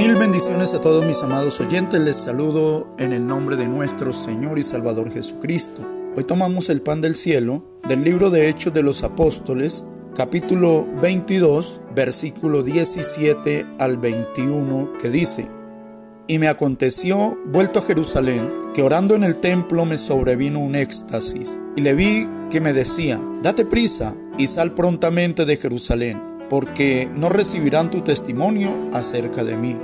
Mil bendiciones a todos mis amados oyentes. Les saludo en el nombre de nuestro Señor y Salvador Jesucristo. Hoy tomamos el pan del cielo del libro de Hechos de los Apóstoles, capítulo 22, versículo 17 al 21, que dice, Y me aconteció, vuelto a Jerusalén, que orando en el templo me sobrevino un éxtasis, y le vi que me decía, Date prisa y sal prontamente de Jerusalén porque no recibirán tu testimonio acerca de mí.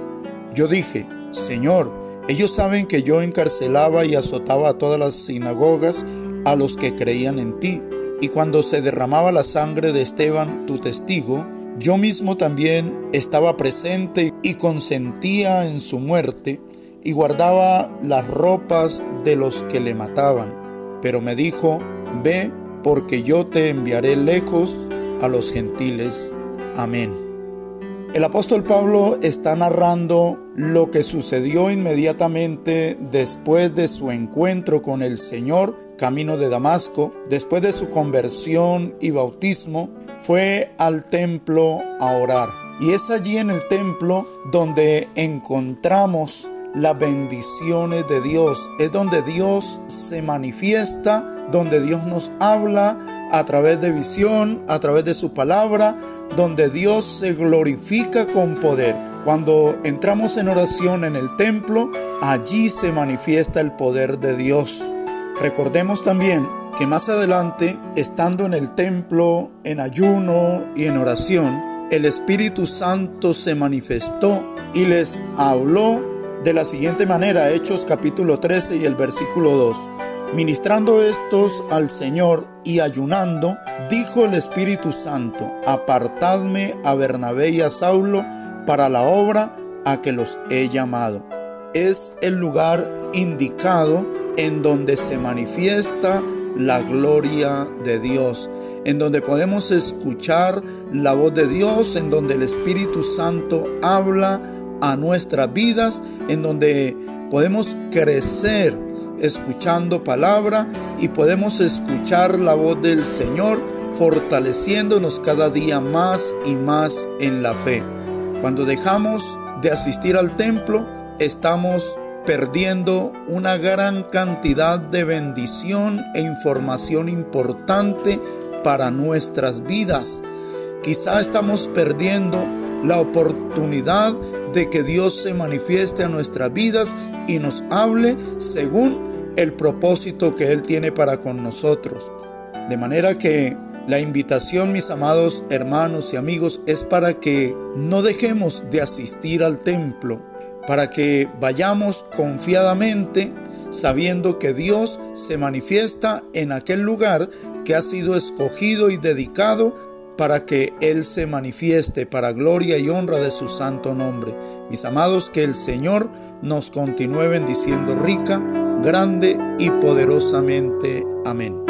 Yo dije, Señor, ellos saben que yo encarcelaba y azotaba a todas las sinagogas a los que creían en ti, y cuando se derramaba la sangre de Esteban, tu testigo, yo mismo también estaba presente y consentía en su muerte, y guardaba las ropas de los que le mataban. Pero me dijo, ve, porque yo te enviaré lejos a los gentiles Amén. El apóstol Pablo está narrando lo que sucedió inmediatamente después de su encuentro con el Señor camino de Damasco, después de su conversión y bautismo, fue al templo a orar. Y es allí en el templo donde encontramos las bendiciones de Dios. Es donde Dios se manifiesta, donde Dios nos habla a través de visión, a través de su palabra, donde Dios se glorifica con poder. Cuando entramos en oración en el templo, allí se manifiesta el poder de Dios. Recordemos también que más adelante, estando en el templo, en ayuno y en oración, el Espíritu Santo se manifestó y les habló de la siguiente manera, Hechos capítulo 13 y el versículo 2. Ministrando estos al Señor y ayunando, dijo el Espíritu Santo, apartadme a Bernabé y a Saulo para la obra a que los he llamado. Es el lugar indicado en donde se manifiesta la gloria de Dios, en donde podemos escuchar la voz de Dios, en donde el Espíritu Santo habla a nuestras vidas, en donde podemos crecer escuchando palabra y podemos escuchar la voz del Señor fortaleciéndonos cada día más y más en la fe. Cuando dejamos de asistir al templo, estamos perdiendo una gran cantidad de bendición e información importante para nuestras vidas. Quizá estamos perdiendo la oportunidad de que Dios se manifieste a nuestras vidas y nos hable según el propósito que Él tiene para con nosotros. De manera que la invitación, mis amados hermanos y amigos, es para que no dejemos de asistir al templo, para que vayamos confiadamente sabiendo que Dios se manifiesta en aquel lugar que ha sido escogido y dedicado para que Él se manifieste para gloria y honra de su santo nombre. Mis amados, que el Señor nos continúe bendiciendo rica, grande y poderosamente. Amén.